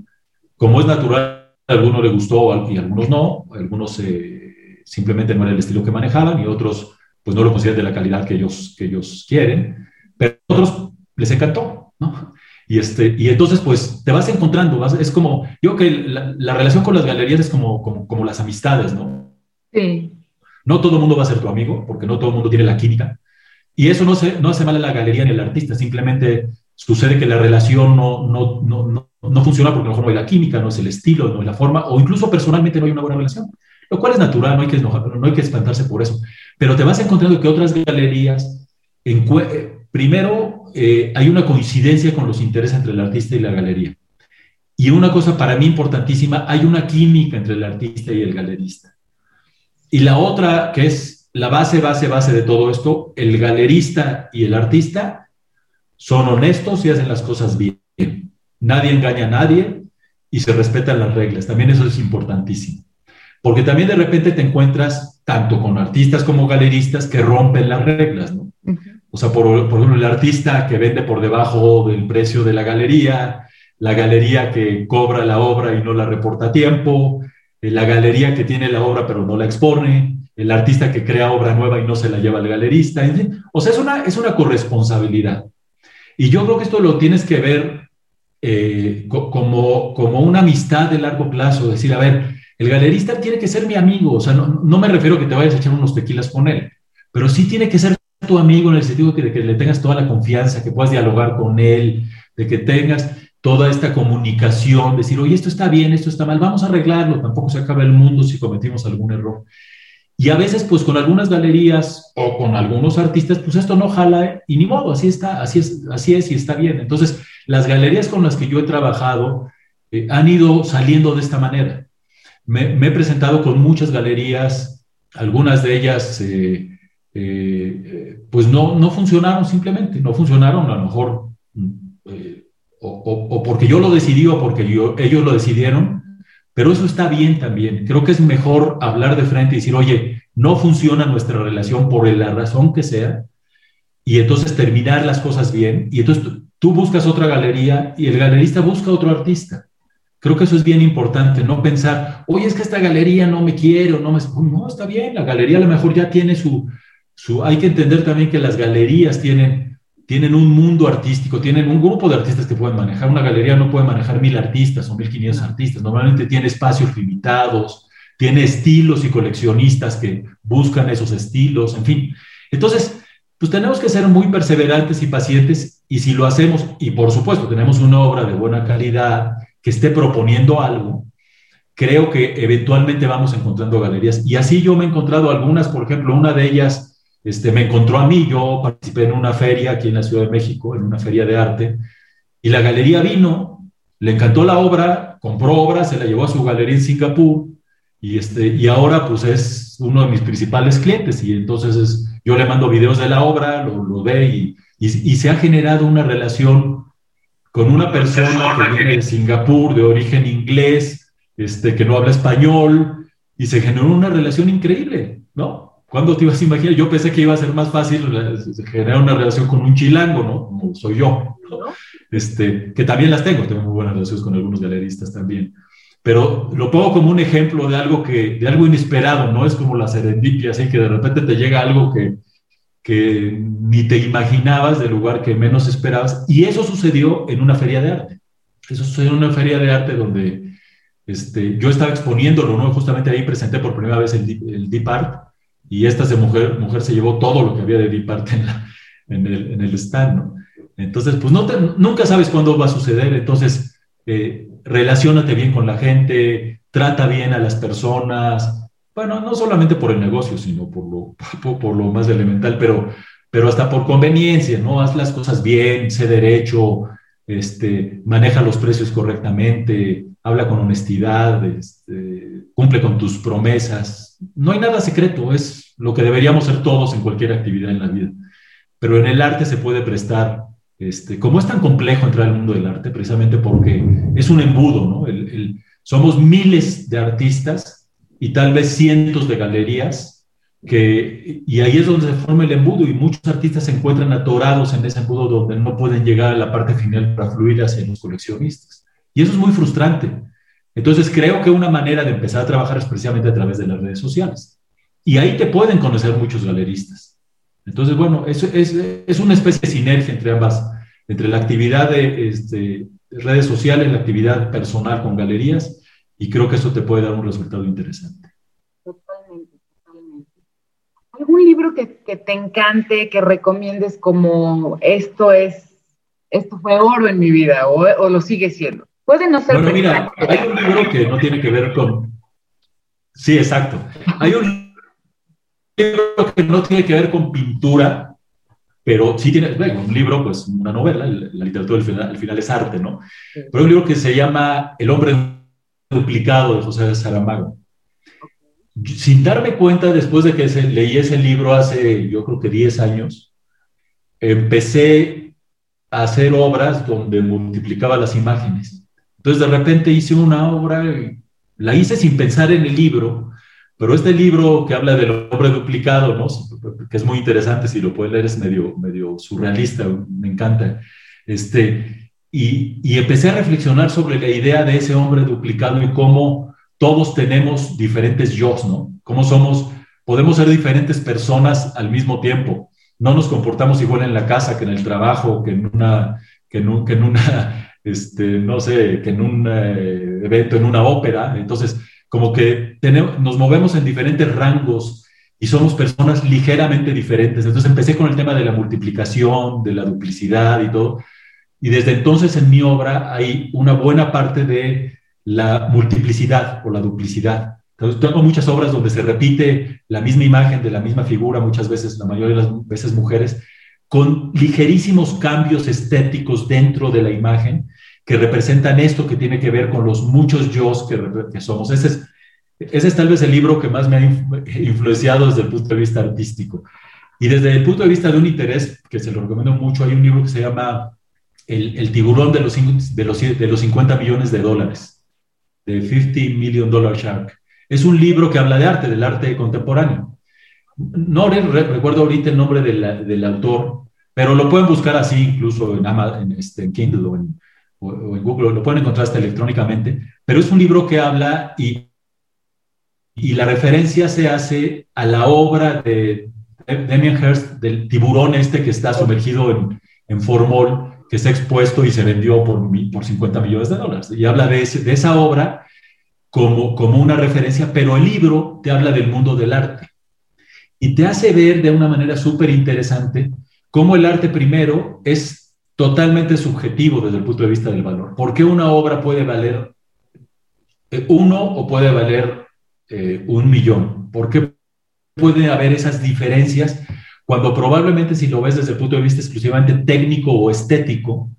Como es natural, a algunos les gustó y a algunos no, algunos eh, simplemente no era el estilo que manejaban y otros pues no lo consideran de la calidad que ellos, que ellos quieren, pero a otros les encantó, ¿no? Y, este, y entonces, pues, te vas encontrando, es como, yo que la, relación con las galerías es como, como, como, las amistades, ¿no? Sí. No todo el mundo va a ser tu amigo, porque no todo el mundo tiene la química, y eso no, se, no hace mal a la galería ni al artista, simplemente sucede que la relación no, no, no, no, funciona porque a lo mejor no hay la química, no es el estilo, no hay la forma, o incluso personalmente no hay una buena relación, lo cual es natural, no hay que, no hay que espantarse por eso. Pero te vas encontrando que otras galerías, eh, primero, eh, hay una coincidencia con los intereses entre el artista y la galería. Y una cosa para mí importantísima, hay una química entre el artista y el galerista. Y la otra, que es la base, base, base de todo esto, el galerista y el artista son honestos y hacen las cosas bien. Nadie engaña a nadie y se respetan las reglas. También eso es importantísimo. Porque también de repente te encuentras tanto con artistas como galeristas que rompen las reglas, ¿no? O sea, por, por, ejemplo, el artista que vende por debajo del precio de la galería, la galería que cobra la obra y no la reporta a tiempo, la galería que tiene la obra pero no la expone, el artista que crea obra nueva y no se la lleva al galerista, O sea, es una, es una corresponsabilidad. Y yo creo que esto lo tienes que ver eh, como, como una amistad de largo plazo, decir, a ver, el galerista tiene que ser mi amigo, o sea, no, me refiero a que te vayas a echar unos tequilas con él, pero sí tiene que ser tu amigo en el sentido de que, le tengas toda la confianza, que puedas dialogar con él, de que tengas toda esta comunicación, decir, oye, esto está bien, esto está mal, vamos a arreglarlo, tampoco se acaba el mundo si cometimos algún error. Y a veces, pues con algunas galerías o con algunos artistas, pues esto no jala y ni modo, así está, así es, así es y está bien. Entonces, las galerías con las que yo he trabajado eh, han ido saliendo de esta manera. Me, he presentado con muchas galerías, algunas de ellas, eh, eh, pues no, no funcionaron simplemente, no funcionaron a lo mejor, o, porque yo lo decidí o porque ellos lo decidieron, pero eso está bien también. Creo que es mejor hablar de frente y decir, oye, no funciona nuestra relación por la razón que sea, y entonces terminar las cosas bien, y entonces tú buscas otra galería y el galerista busca otro artista. Creo que eso es bien importante, no pensar, oye, es que esta galería no me quiere o no me... No, está bien, la galería a lo mejor ya tiene su, su... Hay que entender también que las galerías tienen tienen un mundo artístico, tienen un grupo de artistas que pueden manejar. Una galería no puede manejar mil artistas o mil quinientos artistas. Normalmente tiene espacios limitados, tiene estilos y coleccionistas que buscan esos estilos, en fin. Entonces, pues tenemos que ser muy perseverantes y pacientes y si lo hacemos, y por supuesto tenemos una obra de buena calidad que esté proponiendo algo, creo que eventualmente vamos encontrando galerías. Y así yo me he encontrado algunas, por ejemplo, una de ellas este, me encontró a mí, yo participé en una feria aquí en la Ciudad de México, en una feria de arte, y la galería vino, le encantó la obra, compró obra, se la llevó a su galería en Singapur, y, este, y ahora pues es uno de mis principales clientes, y entonces yo le mando videos de la obra, lo, ve, y, y, se ha generado una relación con una persona que viene de Singapur, de origen inglés, este, que no habla español, y se generó una relación increíble, ¿no? ¿Cuándo te ibas a imaginar? Yo pensé que iba a ser más fácil generar una relación con un chilango, ¿no? Como soy yo, Este, que también las tengo, tengo muy buenas relaciones con algunos galeristas también. Pero lo pongo como un ejemplo de algo, que, de algo inesperado, ¿no? Es como la serendipia, así que de repente te llega algo que, que ni te imaginabas del lugar que menos esperabas. Y eso sucedió en una feria de arte. Eso sucedió en una feria de arte donde este, yo estaba exponiéndolo, ¿no? Justamente ahí presenté por primera vez el, el Deep Art y esta mujer, mujer se llevó todo lo que había de Deep en, el, en el stand, ¿no? Entonces, pues no nunca sabes cuándo va a suceder, entonces, eh, relacionate bien con la gente, trata bien a las personas, bueno, no solamente por el negocio, sino por lo, por, lo más elemental, pero, pero hasta por conveniencia, ¿no? Haz las cosas bien, sé derecho, este, maneja los precios correctamente, habla con honestidad, este, cumple con tus promesas, no hay nada secreto, es lo que deberíamos ser todos en cualquier actividad en la vida. Pero en el arte se puede prestar, este, como es tan complejo entrar al mundo del arte, precisamente porque es un embudo, somos miles de artistas y tal vez cientos de galerías, y ahí es donde se forma el embudo y muchos artistas se encuentran atorados en ese embudo donde no pueden llegar a la parte final para fluir hacia los coleccionistas. Y eso es muy frustrante entonces creo que una manera de empezar a trabajar es precisamente a través de las redes sociales. Y ahí te pueden conocer muchos galeristas. Entonces, bueno, es, es, es una especie de sinergia entre ambas, entre la actividad de este, redes sociales, la actividad personal con galerías, y creo que eso te puede dar un resultado interesante. ¿Algún libro que, que te encante, que recomiendes como esto es, esto fue oro en mi vida o, o lo sigue siendo? Puede no ser. Bueno, mira, hay un libro que no tiene que ver con. Sí, exacto. Hay un libro que no tiene que ver con pintura, pero sí tiene, bueno, un libro, pues una novela, la literatura al final, es arte, ¿no? Pero hay un libro que se llama El hombre duplicado de José de Saramago. Sin darme cuenta, después de que leí ese libro hace, yo creo que 10 años, empecé a hacer obras donde multiplicaba las imágenes. Entonces de repente hice una obra, la hice sin pensar en el libro, pero este libro que habla del hombre duplicado, ¿no? que es muy interesante, si lo pueden leer es medio, medio surrealista, me encanta. Este, y, y empecé a reflexionar sobre la idea de ese hombre duplicado y cómo todos tenemos diferentes yo, ¿no? Cómo somos, podemos ser diferentes personas al mismo tiempo. No nos comportamos igual en la casa que en el trabajo, que en una, que en, que en una este, no sé, que en un eh, evento, en una ópera. Entonces, como que tenemos, nos movemos en diferentes rangos y somos personas ligeramente diferentes. Entonces empecé con el tema de la multiplicación, de la duplicidad y todo. Y desde entonces en mi obra hay una buena parte de la multiplicidad o la duplicidad. Tengo muchas obras donde se repite la misma imagen de la misma figura, muchas veces, la mayoría de las veces mujeres, con ligerísimos cambios estéticos dentro de la imagen que representan esto que tiene que ver con los muchos yo que, que somos. Ese es, ese es tal vez el libro que más me ha influenciado desde el punto de vista artístico. Y desde el punto de vista de un interés, que se lo recomiendo mucho, hay un libro que se llama El, el tiburón de los, de, los, de los 50 millones de dólares, de 50 Million Dollar Shark. Es un libro que habla de arte, del arte contemporáneo. No recuerdo ahorita el nombre del autor, pero lo pueden buscar así incluso en, Amazon, en, este, Kindle o en, o en Google, lo pueden encontrar hasta electrónicamente. Pero es un libro que habla y y la referencia se hace a la obra de Damien Hirst del tiburón este que está sumergido en, en formol, que ha expuesto y se vendió por, por 50 millones de dólares. Y habla de esa obra como, como una referencia, pero el libro te habla del mundo del arte. Y te hace ver de una manera súper interesante cómo el arte primero es totalmente subjetivo desde el punto de vista del valor. ¿Por qué una obra puede valer eh, uno o puede valer eh, un millón? ¿Por qué puede haber esas diferencias cuando probablemente si lo ves desde el punto de vista exclusivamente técnico o estético,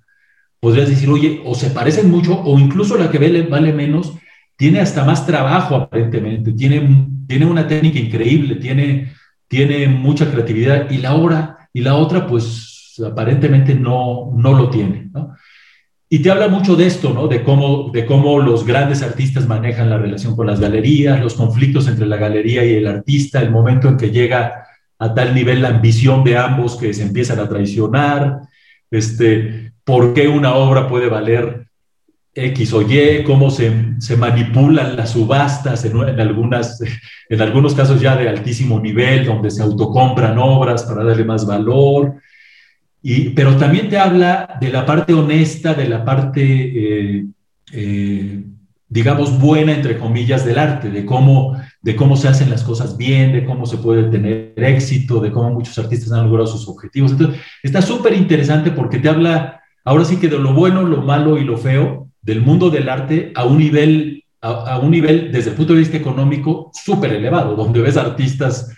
podrías decir, oye, o se parecen mucho o incluso la que vale, vale menos tiene hasta más trabajo aparentemente, tiene, tiene una técnica increíble, tiene, tiene mucha creatividad y la obra y la otra pues aparentemente no, no lo tiene. ¿no? Y te habla mucho de esto, ¿no? De cómo, de cómo los grandes artistas manejan la relación con las galerías, los conflictos entre la galería y el artista, el momento en que llega a tal nivel la ambición de ambos que se empiezan a traicionar, este, por qué una obra puede valer X o Y, cómo se, se manipulan las subastas en, algunas, en algunos casos ya de altísimo nivel, donde se autocompran obras para darle más valor, pero también te habla de la parte honesta, de la parte, eh, eh, digamos, buena, entre comillas, del arte, de cómo, de cómo se hacen las cosas bien, de cómo se puede tener éxito, de cómo muchos artistas han logrado sus objetivos. Entonces, está súper interesante porque te habla, ahora sí que de lo bueno, lo malo y lo feo del mundo del arte a un nivel, a, un nivel desde el punto de vista económico súper elevado, donde ves artistas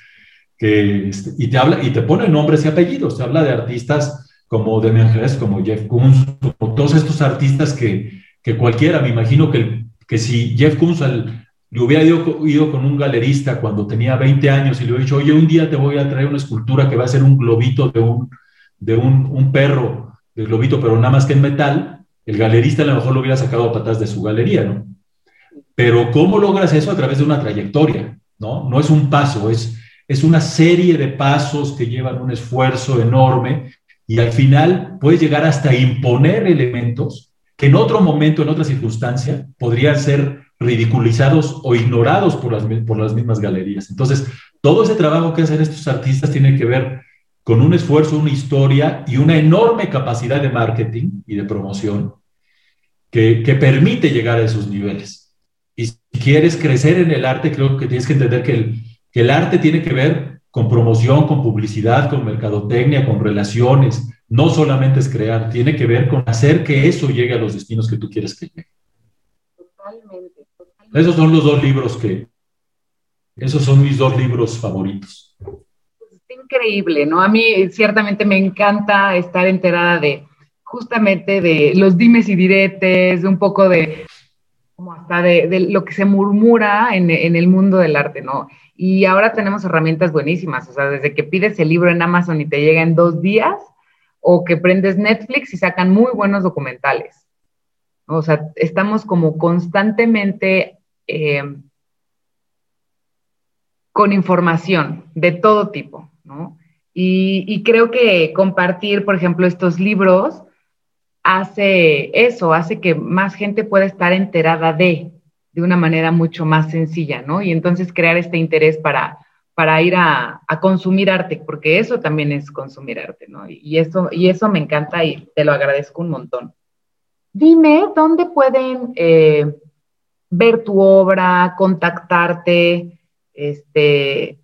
que, este, y te habla y te pone nombres y apellidos, te habla de artistas como Demian Hirst, como Jeff Koons, como todos estos artistas que, que cualquiera, me imagino que, que si Jeff Koons le hubiera ido, ido, con un galerista cuando tenía 20 años y le hubiera dicho, oye, un día te voy a traer una escultura que va a ser un globito de un, de un, un perro, de globito, pero nada más que en metal, el galerista a lo mejor lo hubiera sacado a patas de su galería, ¿no? Pero ¿cómo logras eso? A través de una trayectoria, ¿no? No es un paso, es, es una serie de pasos que llevan un esfuerzo enorme y al final puedes llegar hasta imponer elementos que en otro momento, en otra circunstancia, podrían ser ridiculizados o ignorados por las, por las mismas galerías. Entonces, todo ese trabajo que hacen estos artistas tiene que ver con un esfuerzo, una historia y una enorme capacidad de marketing y de promoción que, que permite llegar a esos niveles. Y si quieres crecer en el arte, creo que tienes que entender que el, que el arte tiene que ver con promoción, con publicidad, con mercadotecnia, con relaciones. No solamente es crear, tiene que ver con hacer que eso llegue a los destinos que tú quieres que llegue. Totalmente, Esos son los dos libros que, esos son mis dos libros favoritos. Es increíble, ¿no? A mí ciertamente me encanta estar enterada de justamente de los dimes y diretes, de un poco de como hasta de, lo que se murmura en, en, el mundo del arte, ¿no? Y ahora tenemos herramientas buenísimas, o sea, desde que pides el libro en Amazon y te llega en dos días, o que prendes Netflix y sacan muy buenos documentales. O sea, estamos como constantemente eh, con información de todo tipo, ¿no? Y, y creo que compartir, por ejemplo, estos libros hace eso, hace que más gente pueda estar enterada de, de una manera mucho más sencilla, ¿no? Y entonces crear este interés para, para ir a, consumir arte, porque eso también es consumir arte, ¿no? Y eso, y eso me encanta y te lo agradezco un montón. Dime, ¿dónde pueden eh, ver tu obra, contactarte, este,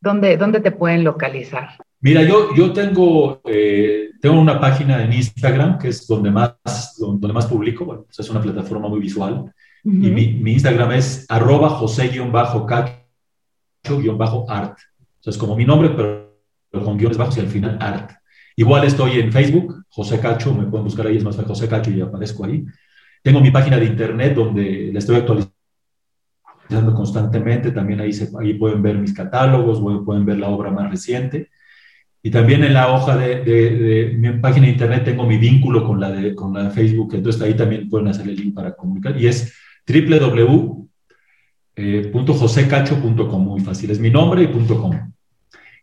¿Dónde, dónde te pueden localizar? Mira, yo, yo tengo, eh, tengo una página en Instagram que es donde más, donde más publico. Bueno, pues es una plataforma muy visual. Y mi, mi, Instagram es arroba josé-cacho-art. O sea, es como mi nombre, pero con guiones bajos y al final art. Igual estoy en Facebook, José Cacho, me pueden buscar ahí, es más José Cacho y aparezco ahí. Tengo mi página de internet donde la estoy actualizando constantemente, también ahí, se, ahí pueden ver mis catálogos, pueden ver la obra más reciente. Y también en la hoja de, de, mi página de internet tengo mi vínculo con la, de, con la de Facebook, entonces ahí también pueden hacer el link para comunicar. Y es www.josecacho.com, muy fácil, es mi nombre y punto .com.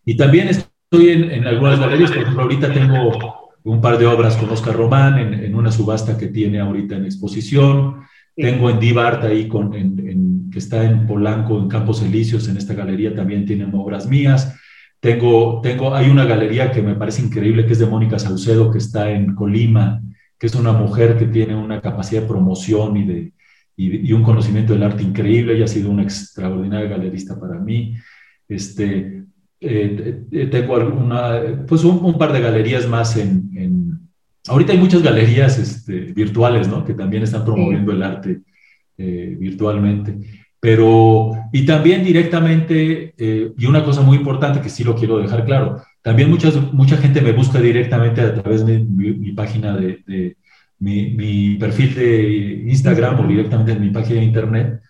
Y también estoy en, en, algunas galerías, por ejemplo, ahorita tengo un par de obras con Oscar Román en, en una subasta que tiene ahorita en exposición. Tengo en Divart ahí, con, en, que está en Polanco, en Campos Elíseos, en esta galería también tienen obras mías. Tengo, tengo, hay una galería que me parece increíble, que es de Mónica Saucedo, que está en Colima, que es una mujer que tiene una capacidad de promoción y, de, y, un conocimiento del arte increíble. Ella ha sido una extraordinaria galerista para mí. Este, eh, eh, tengo alguna, pues un, par de galerías más en, en, Ahorita hay muchas galerías este, virtuales, ¿no? Que también están promoviendo el arte eh, virtualmente. Pero, y también directamente, y una cosa muy importante que sí lo quiero dejar claro, también muchas, mucha gente me busca directamente a través de mi, página de, de mi, mi, perfil de Instagram o directamente en mi página de internet,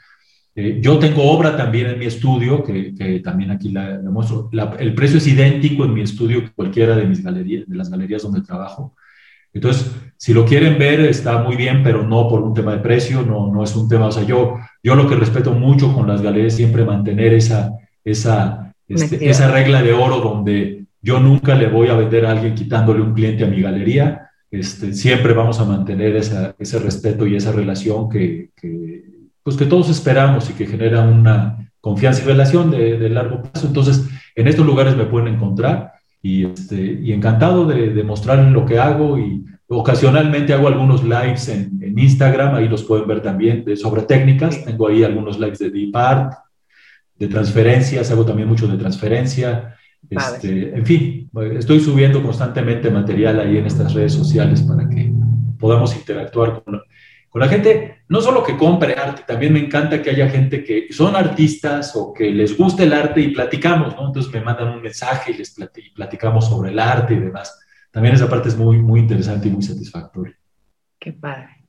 eh, yo tengo obra también en mi estudio, que, también aquí la, muestro. el precio es idéntico en mi estudio que cualquiera de mis galerías, de las galerías donde trabajo. Entonces, si lo quieren ver, está muy bien, pero no por un tema de precio, no, no es un tema, o sea, yo, yo lo que respeto mucho con las galerías es siempre mantener esa, esa, este, esa regla de oro donde yo nunca le voy a vender a alguien quitándole un cliente a mi galería, este, siempre vamos a mantener esa, ese respeto y esa relación que, que pues que todos esperamos y que genera una confianza y relación de, largo plazo. Entonces, en estos lugares me pueden encontrar y, este, y encantado de, de mostrar lo que hago y ocasionalmente hago algunos lives en, en, Instagram, ahí los pueden ver también, de, sobre técnicas. Tengo ahí algunos lives de deep art, de transferencias, hago también mucho de transferencia. Este, en fin, estoy subiendo constantemente material ahí en estas redes sociales para que podamos interactuar con, con la gente, no solo que compre arte, también me encanta que haya gente que son artistas o que les guste el arte y platicamos, ¿no? Entonces me mandan un mensaje y les platicamos sobre el arte y demás. También esa parte es muy, muy interesante y muy satisfactoria. Qué padre.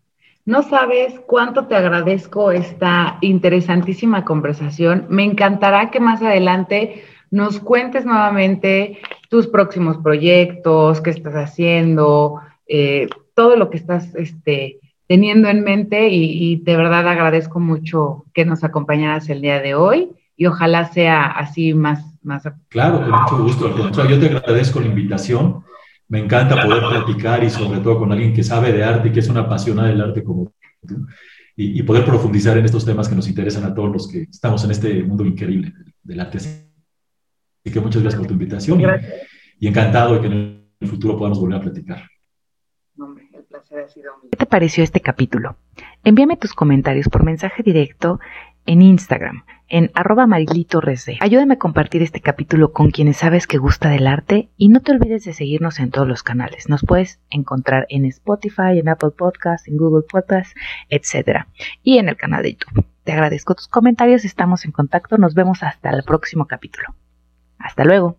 No sabes cuánto te agradezco esta interesantísima conversación. Me encantará que más adelante nos cuentes nuevamente tus próximos proyectos, qué estás haciendo, eh, todo lo que estás este, teniendo en mente y, de verdad agradezco mucho que nos acompañaras el día de hoy y ojalá sea así más. más... Claro, con mucho gusto. yo te agradezco la invitación. Me encanta poder platicar y sobre todo con alguien que sabe de arte y que es una apasionada del arte como tú. Y, poder profundizar en estos temas que nos interesan a todos los que estamos en este mundo increíble del arte. Así que muchas gracias por tu invitación y, y encantado de que en el futuro podamos volver a platicar. ¿Qué te pareció este capítulo? Envíame tus comentarios por mensaje directo en Instagram, en arroba Ayúdame a compartir este capítulo con quienes sabes que gusta del arte y no te olvides de seguirnos en todos los canales. Nos puedes encontrar en Spotify, en Apple Podcasts, en Google Podcasts, etc. Y en el canal de YouTube. Te agradezco tus comentarios, estamos en contacto, nos vemos hasta el próximo capítulo. Hasta luego.